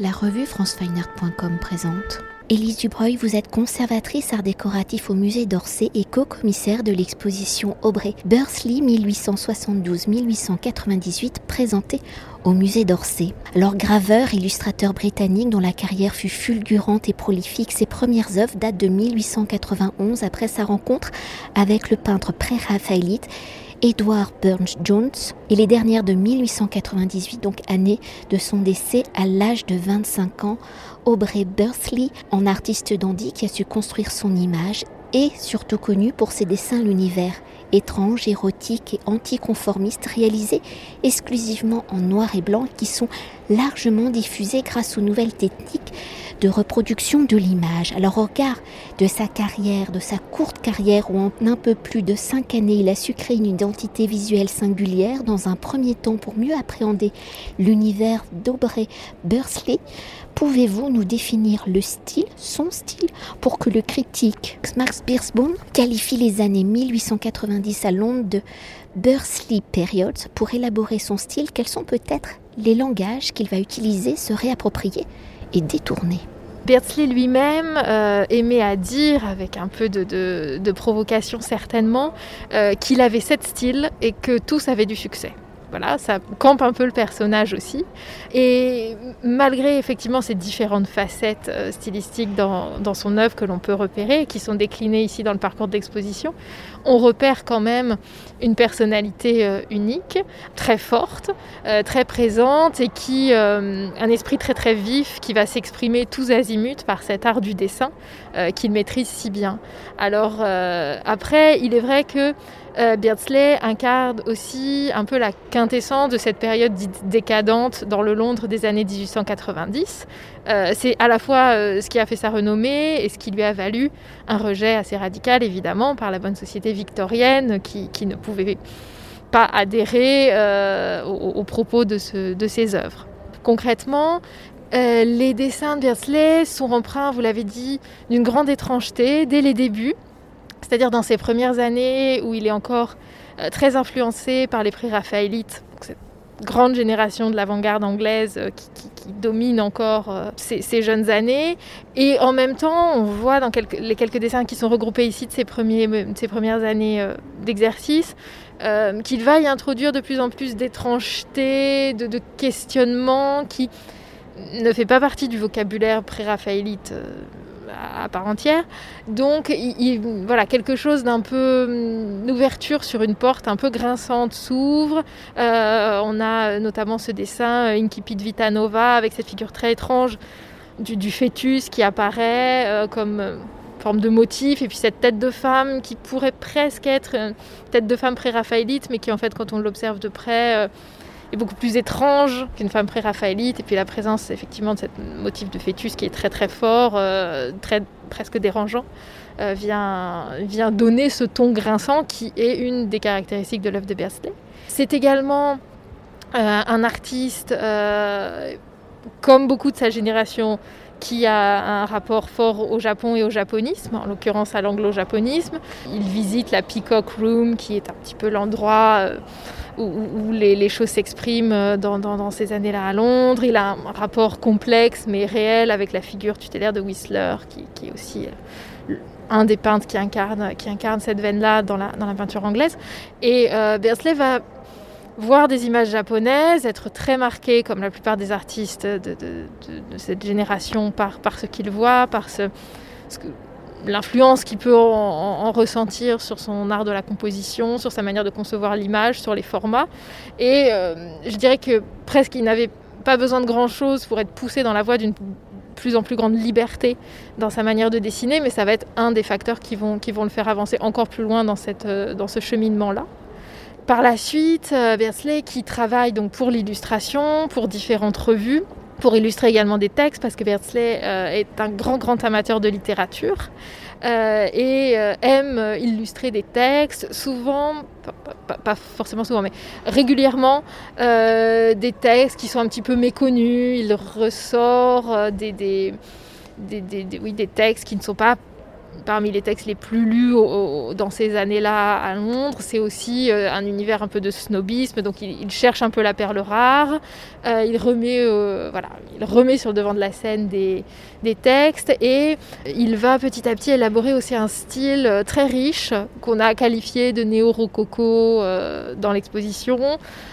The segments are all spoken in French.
La revue francefineart.com présente. Élise Dubreuil, vous êtes conservatrice art décoratif au musée d'Orsay et co-commissaire de l'exposition Aubrey Bursley 1872-1898 présentée au musée d'Orsay. Alors graveur, illustrateur britannique dont la carrière fut fulgurante et prolifique, ses premières œuvres datent de 1891 après sa rencontre avec le peintre pré-raphaélite Edward Burns Jones et les dernières de 1898, donc année de son décès à l'âge de 25 ans, Aubrey Bursley, en artiste dandy qui a su construire son image et surtout connu pour ses dessins l'univers étrange, érotique et anticonformiste réalisés exclusivement en noir et blanc qui sont largement diffusés grâce aux nouvelles techniques de reproduction de l'image. Alors au regard de sa carrière, de sa courte carrière où en un peu plus de cinq années il a su créer une identité visuelle singulière dans un premier temps pour mieux appréhender l'univers d'Aubrey Bursley, pouvez-vous nous définir le style, son style, pour que le critique Max Beersbaum qualifie les années 1890 à Londres de Bursley Period pour élaborer son style Quels sont peut-être les langages qu'il va utiliser, se réapproprier et détourné. Beardsley lui-même euh, aimait à dire, avec un peu de, provocation certainement, euh, qu'il avait sept styles et que tous avaient du succès. Voilà, ça campe un peu le personnage aussi. Et malgré effectivement ces différentes facettes euh, stylistiques dans, son œuvre que l'on peut repérer, qui sont déclinées ici dans le parcours d'exposition, on repère quand même une personnalité euh, unique, très forte, euh, très présente et qui un esprit très très vif qui va s'exprimer tous azimuts par cet art du dessin qu'il maîtrise si bien. Alors après, il est vrai que euh, Beardsley incarne aussi un peu la quintessence de cette période décadente dans le Londres des années 1890. Euh, c'est à la fois euh, ce qui a fait sa renommée et ce qui lui a valu un rejet assez radical, évidemment, par la bonne société victorienne qui, ne pouvait pas adhérer aux, propos de, de ses œuvres. Concrètement, les dessins de Beardsley sont empreints, vous l'avez dit, d'une grande étrangeté dès les débuts. C'est-à-dire dans ses premières années où il est encore euh, très influencé par les pré-raphaélites, cette grande génération de l'avant-garde anglaise euh, qui, domine encore euh, ces, jeunes années. Et en même temps, on voit dans les quelques dessins qui sont regroupés ici de ses, premières années d'exercice, qu'il va y introduire de plus en plus d'étrangeté, de, de questionnement qui ne fait pas partie du vocabulaire pré-raphaélite à part entière. Donc, il, voilà, quelque chose d'un peu, hum, une ouverture sur une porte un peu grinçante s'ouvre. Euh, on a notamment ce dessin euh, Incipit Vita Nova avec cette figure très étrange du, fœtus qui apparaît euh, comme forme de motif, et puis cette tête de femme qui pourrait presque être une tête de femme pré-raphaélite, mais qui en fait, quand on l'observe de près, est beaucoup plus étrange qu'une femme pré-raphaélite. Et puis la présence effectivement de ce motif de fœtus qui est très très fort, euh, très, presque dérangeant, euh, vient, vient donner ce ton grinçant qui est une des caractéristiques de l'œuvre de Beardsley. C'est également euh, un artiste, comme beaucoup de sa génération, qui a un rapport fort au Japon et au japonisme, en l'occurrence à l'anglo-japonisme. Il visite la Peacock Room, qui est un petit peu l'endroit où, les, choses s'expriment euh, dans, ces années-là à Londres. Il a un rapport complexe mais réel avec la figure tutélaire de Whistler, qui, est aussi euh, un des peintres qui incarne, cette veine-là dans la, peinture anglaise. Et euh, va voir des images japonaises, être très marqué, comme la plupart des artistes de, cette génération, par, par ce qu'il voit, par ce, ce que, l'influence qu'il peut en, ressentir sur son art de la composition, sur sa manière de concevoir l'image, sur les formats. Et euh, je dirais que presque il n'avait pas besoin de grand-chose pour être poussé dans la voie d'une plus en plus grande liberté dans sa manière de dessiner, mais ça va être un des facteurs qui vont, qui vont le faire avancer encore plus loin dans, cette, euh, dans ce cheminement-là. Par la suite, euh, Bersley qui travaille donc pour l'illustration, pour différentes revues, pour illustrer également des textes, parce que Beardsley euh, est un grand, grand amateur de littérature euh, et euh, aime illustrer des textes, souvent, pas, forcément souvent, mais régulièrement, des textes qui sont un petit peu méconnus. Il ressort des, des, des, oui, des textes qui ne sont pas parmi les textes les plus lus dans ces années-là à Londres. C'est aussi euh, un univers un peu de snobisme, donc il, cherche un peu la perle rare. Euh, il, remet, euh, voilà, il remet sur le devant de la scène des, des, textes et il va petit à petit élaborer aussi un style très riche qu'on a qualifié de néo-rococo dans l'exposition.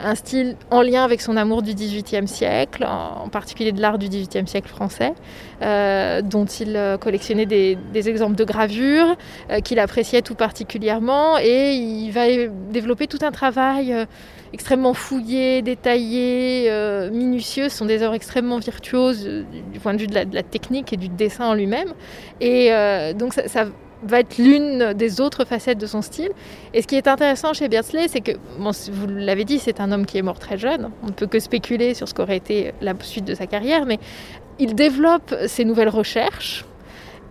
Un style en lien avec son amour du XVIIIe siècle, en particulier de l'art du XVIIIe siècle français, dont il collectionnait des, exemples de gravure euh, qu'il appréciait tout particulièrement et il va développer tout un travail euh, extrêmement fouillé, détaillé, euh, minutieux. Ce sont des œuvres extrêmement virtuoses du point de vue de la, technique et du dessin en lui-même. Et donc ça, va être l'une des autres facettes de son style. Et ce qui est intéressant chez Beardsley, c'est que, vous l'avez dit, c'est un homme qui est mort très jeune. On ne peut que spéculer sur ce qu'aurait été la suite de sa carrière, mais il développe ses nouvelles recherches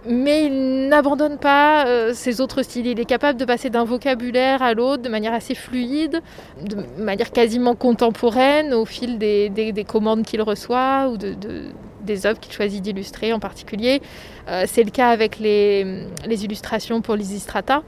mais il n'abandonne pas euh, ses autres styles. Il est capable de passer d'un vocabulaire à l'autre de manière assez fluide, de manière quasiment contemporaine au fil des, commandes qu'il reçoit ou des œuvres qu'il choisit d'illustrer en particulier. Euh, c'est le cas avec les, les illustrations pour l'Isistrata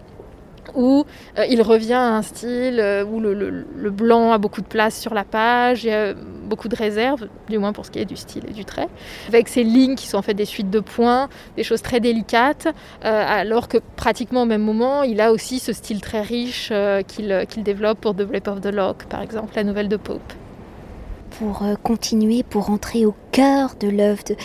où euh, il revient à un style euh, où le, blanc a beaucoup de place sur la page, il y a beaucoup de réserves, du moins pour ce qui est du style et du trait, avec ces lignes qui sont en fait des suites de points, des choses très délicates, euh, alors que pratiquement au même moment, il a aussi ce style très riche qu'il développe pour The Rape of the Lock, par exemple, la nouvelle de Pope pour euh, continuer, pour entrer au cœur de l'œuvre de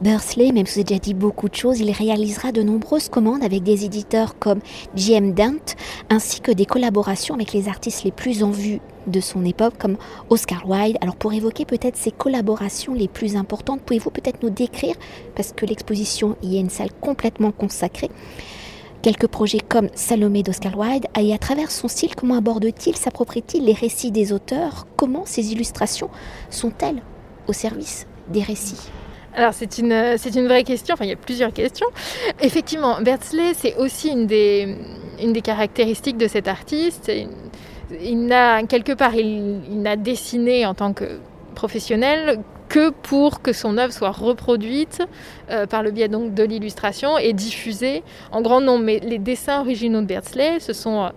Bursley, même si vous avez déjà dit beaucoup de choses, il réalisera de nombreuses commandes avec des éditeurs comme J.M. Dent, ainsi que des collaborations avec les artistes les plus en vue de son époque, comme Oscar Wilde. Alors pour évoquer peut-être ces collaborations les plus importantes, pouvez-vous peut-être nous décrire, parce que l'exposition y est une salle complètement consacrée, Quelques projets comme Salomé d'Oscar Wilde, et à travers son style, comment aborde-t-il, s'approprie-t-il les récits des auteurs Comment ces illustrations sont-elles au service des récits? Alors c'est une, c'est une vraie question, enfin il y a plusieurs questions. Effectivement, Bertsley, c'est aussi une des, une des caractéristiques de cet artiste. Il n'a, quelque part, il, il n'a dessiné en tant que professionnel que pour que son œuvre soit reproduite euh, par le biais donc de l'illustration et diffusée en grand nombre. Mais les dessins originaux de Beardsley, ce sont euh,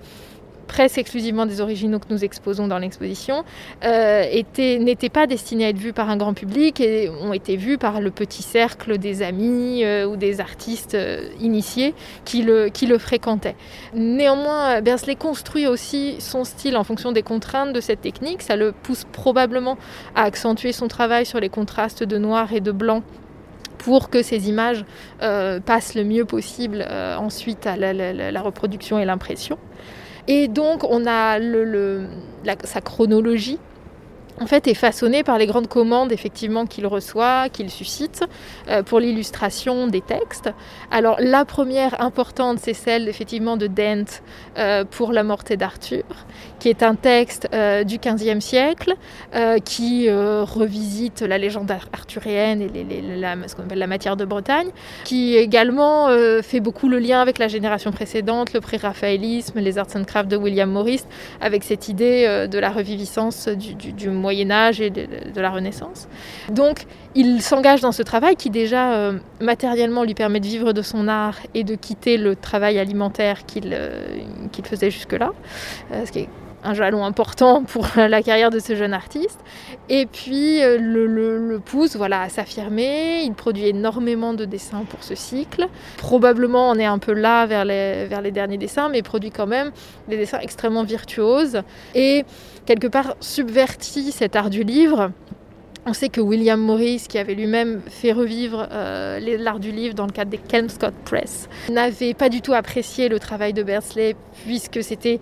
presque exclusivement des originaux que nous exposons dans l'exposition, euh, n'étaient pas destinés à être vus par un grand public et ont été vus par le petit cercle des amis euh, ou des artistes euh, initiés qui le, qui le fréquentaient. Néanmoins, Bersley construit aussi son style en fonction des contraintes de cette technique. Ça le pousse probablement à accentuer son travail sur les contrastes de noir et de blanc pour que ces images passent le mieux possible ensuite à la reproduction et l'impression. Et donc, on a sa chronologie en fait, est façonné par les grandes commandes effectivement qu'il reçoit, qu'il suscite euh, pour l'illustration des textes. Alors la première importante, c'est celle effectivement de Dent euh, pour la morte d'Arthur, qui est un texte euh, du XVe siècle qui revisite la légende arthurienne et la, ce qu'on appelle la matière de Bretagne, qui également fait beaucoup le lien avec la génération précédente, le pré-raphaélisme, les arts and crafts de William Morris, avec cette idée de la reviviscence du, du, du Moyen Âge et de, la Renaissance. Donc il s'engage dans ce travail qui déjà euh, matériellement lui permet de vivre de son art et de quitter le travail alimentaire qu'il euh, faisait jusque-là, euh, ce qui est un jalon important pour la carrière de ce jeune artiste. Et puis le, pousse voilà, à s'affirmer. Il produit énormément de dessins pour ce cycle. Probablement on est un peu là vers les, vers les derniers dessins, mais il produit quand même des dessins extrêmement virtuoses. Et quelque part subvertit cet art du livre. On sait que William Morris, qui avait lui-même fait revivre euh, l'art du livre dans le cadre des Kelmscott Press, n'avait pas du tout apprécié le travail de Bersley puisque c'était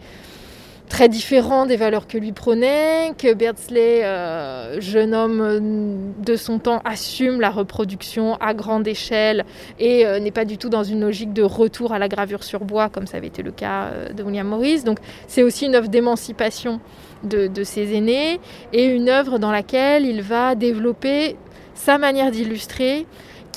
très différent des valeurs que lui prônait, que Beardsley, euh, jeune homme de son temps, assume la reproduction à grande échelle et euh, n'est pas du tout dans une logique de retour à la gravure sur bois comme ça avait été le cas euh, de William Morris. Donc c'est aussi une œuvre d'émancipation de, de ses aînés et une œuvre dans laquelle il va développer sa manière d'illustrer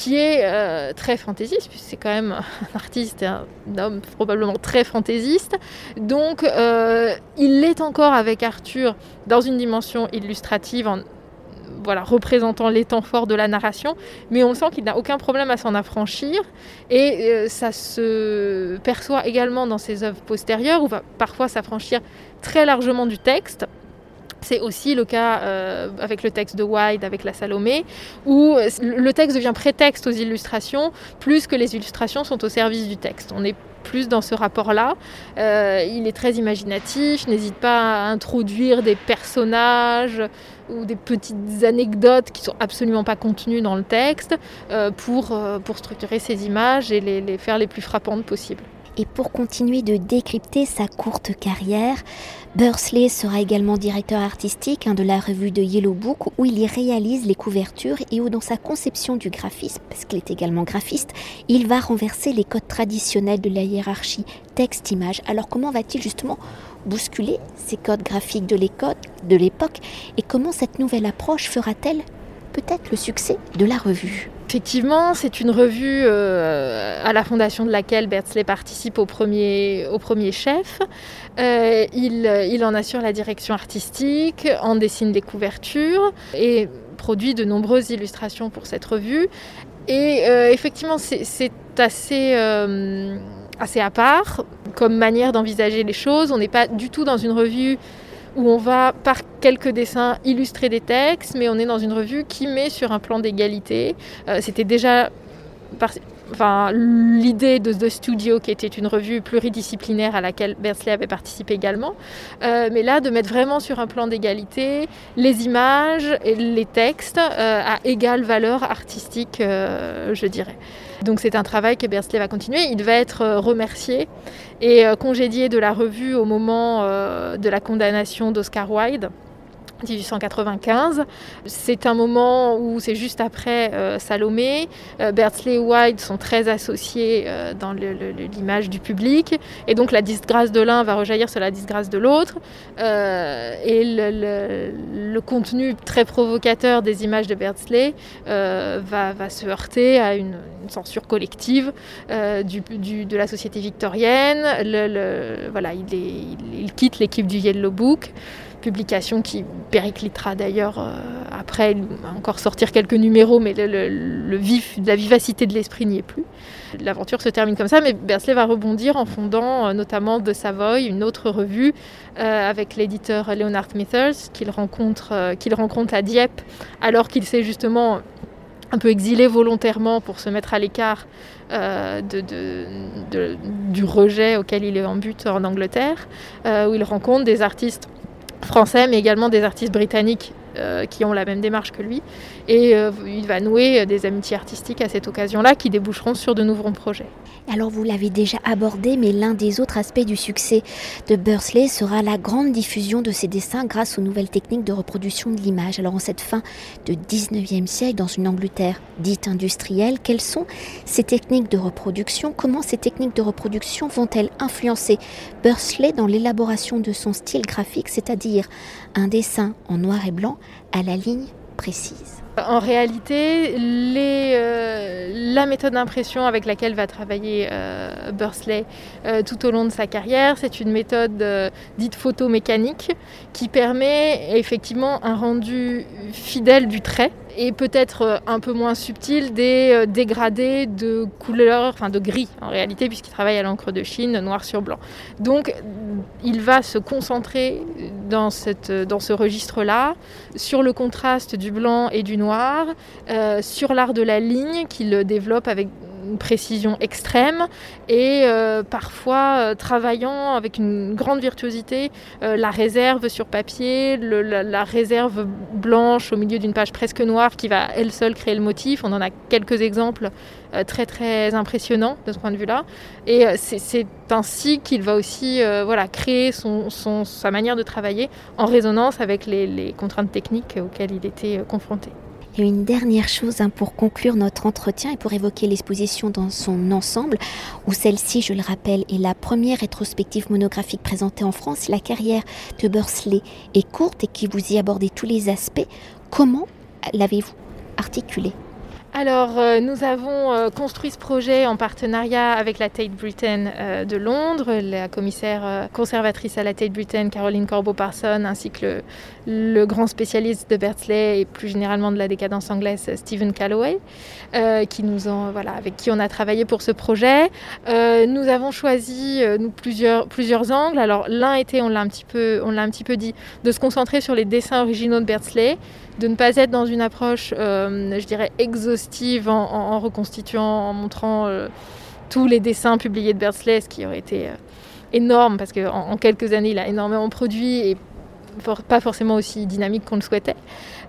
qui est euh, très fantaisiste, puisque c'est quand même un artiste et un homme probablement très fantaisiste. Donc euh, il l'est encore avec Arthur dans une dimension illustrative, en voilà, représentant les temps forts de la narration, mais on sent qu'il n'a aucun problème à s'en affranchir. Et euh, ça se perçoit également dans ses œuvres postérieures, où va parfois s'affranchir très largement du texte. C'est aussi le cas euh, avec le texte de Wilde, avec la Salomé, où le texte devient prétexte aux illustrations, plus que les illustrations sont au service du texte. On est plus dans ce rapport-là. Euh, il est très imaginatif, n'hésite pas à introduire des personnages ou des petites anecdotes qui sont absolument pas contenues dans le texte euh, pour, pour structurer ces images et les, les faire les plus frappantes possibles. Et pour continuer de décrypter sa courte carrière, Bursley sera également directeur artistique hein, de la revue de Yellow Book où il y réalise les couvertures et où dans sa conception du graphisme, parce qu'il est également graphiste, il va renverser les codes traditionnels de la hiérarchie texte-image. Alors comment va-t-il justement bousculer ces codes graphiques de l'époque et comment cette nouvelle approche fera-t-elle peut-être le succès de la revue Effectivement, c'est une revue euh, à la fondation de laquelle Bertsley participe au premier, au premier chef. Euh, il, en assure la direction artistique, en dessine des couvertures et produit de nombreuses illustrations pour cette revue. Et euh, effectivement, c'est assez, assez à part comme manière d'envisager les choses. On n'est pas du tout dans une revue où on va par quelques dessins illustrer des textes, mais on est dans une revue qui met sur un plan d'égalité. Euh, c'était déjà enfin, l'idée de The Studio, qui était une revue pluridisciplinaire à laquelle Bersley avait participé également. Euh, mais là, de mettre vraiment sur un plan d'égalité les images et les textes euh, à égale valeur artistique, je dirais. Donc c'est un travail que Bersley va continuer. Il va être euh, remercié et euh, congédié de la revue au moment euh, de la condamnation d'Oscar Wilde. 1895. C'est un moment où c'est juste après euh, Salomé. Euh, et White sont très associés euh, dans l'image du public. Et donc la disgrâce de l'un va rejaillir sur la disgrâce de l'autre. et le, contenu très provocateur des images de Bertsley va, va, se heurter à une, censure collective de la société victorienne. voilà, il, il quitte l'équipe du Yellow Book publication qui périclitera d'ailleurs euh, après, il va encore sortir quelques numéros, mais le, vif, la vivacité de l'esprit n'y est plus. L'aventure se termine comme ça, mais Bersley va rebondir en fondant euh, notamment de Savoy, une autre revue euh, avec l'éditeur Leonard Smithers, qu'il rencontre, qu'il rencontre à Dieppe, alors qu'il s'est justement un peu exilé volontairement pour se mettre à l'écart du rejet auquel il est en but en Angleterre, où il rencontre des artistes français, mais également des artistes britanniques euh, qui ont la même démarche que lui. Et euh, il va nouer des amitiés artistiques à cette occasion-là qui déboucheront sur de nouveaux projets. Alors vous l'avez déjà abordé, mais l'un des autres aspects du succès de Bursley sera la grande diffusion de ses dessins grâce aux nouvelles techniques de reproduction de l'image. Alors en cette fin de 19e siècle, dans une Angleterre dite industrielle, quelles sont ces techniques de reproduction? Comment ces techniques de reproduction vont-elles influencer Bursley dans l'élaboration de son style graphique, c'est-à-dire un dessin en noir et blanc à la ligne précise en réalité, euh, la méthode d'impression avec laquelle va travailler euh, Bursley euh, tout au long de sa carrière, c'est une méthode dite photomécanique qui permet effectivement un rendu fidèle du trait et peut-être un peu moins subtil des dégradés de couleur, enfin de gris en réalité, puisqu'il travaille à l'encre de Chine, noir sur blanc. Donc il va se concentrer dans, cette, dans ce registre-là sur le contraste du blanc et du noir, euh, sur l'art de la ligne qu'il développe avec une précision extrême et euh, parfois euh, travaillant avec une grande virtuosité la réserve sur papier, la, réserve blanche au milieu d'une page presque noire qui va elle seule créer le motif. On en a quelques exemples très très impressionnants de ce point de vue-là. Et c'est ainsi qu'il va aussi voilà, créer son, sa manière de travailler en résonance avec les contraintes techniques auxquelles il était confronté. Et une dernière chose hein, pour conclure notre entretien et pour évoquer l'exposition dans son ensemble, où celle-ci, je le rappelle, est la première rétrospective monographique présentée en France. La carrière de Bursley est courte et qui vous y abordez tous les aspects. Comment l'avez-vous articulée? Alors, euh, nous avons euh, construit ce projet en partenariat avec la Tate Britain euh, de Londres, la commissaire conservatrice à la Tate Britain, Caroline Corbeau-Parson, ainsi que le, grand spécialiste de Bertley et plus généralement de la décadence anglaise, Stephen Calloway, avec qui on a travaillé pour ce projet. nous avons choisi nous, plusieurs, plusieurs angles. Alors, l'un était, on l'a un, petit peu, un petit peu dit, de se concentrer sur les dessins originaux de Bertley, de ne pas être dans une approche, je dirais, exhaustive en, reconstituant, en montrant euh, tous les dessins publiés de Bersley, ce qui aurait été euh, énorme parce qu'en en quelques années, il a énormément produit et pas forcément aussi dynamique qu'on le souhaitait.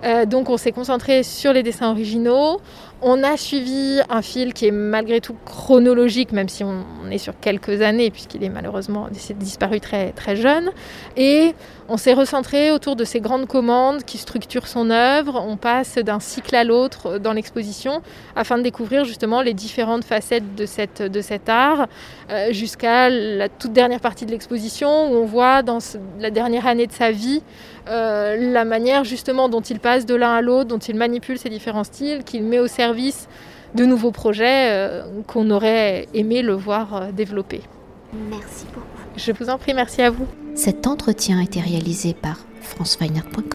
Euh, donc on s'est concentré sur les dessins originaux. On a suivi un fil qui est malgré tout chronologique, même si on, est sur quelques années, puisqu'il est malheureusement disparu très, très jeune. Et on s'est recentré autour de ces grandes commandes qui structurent son œuvre. On passe d'un cycle à l'autre dans l'exposition afin de découvrir justement les différentes facettes de, cet art euh, jusqu'à la toute dernière partie de l'exposition où on voit dans la dernière année de sa vie euh, la manière justement dont il passe de l'un à l'autre, dont il manipule ces différents styles, qu'il met au service de nouveaux projets euh, qu'on aurait aimé le voir euh, développer. Merci beaucoup. Je vous en prie, merci à vous. Cet entretien a été réalisé par franceweiner.com.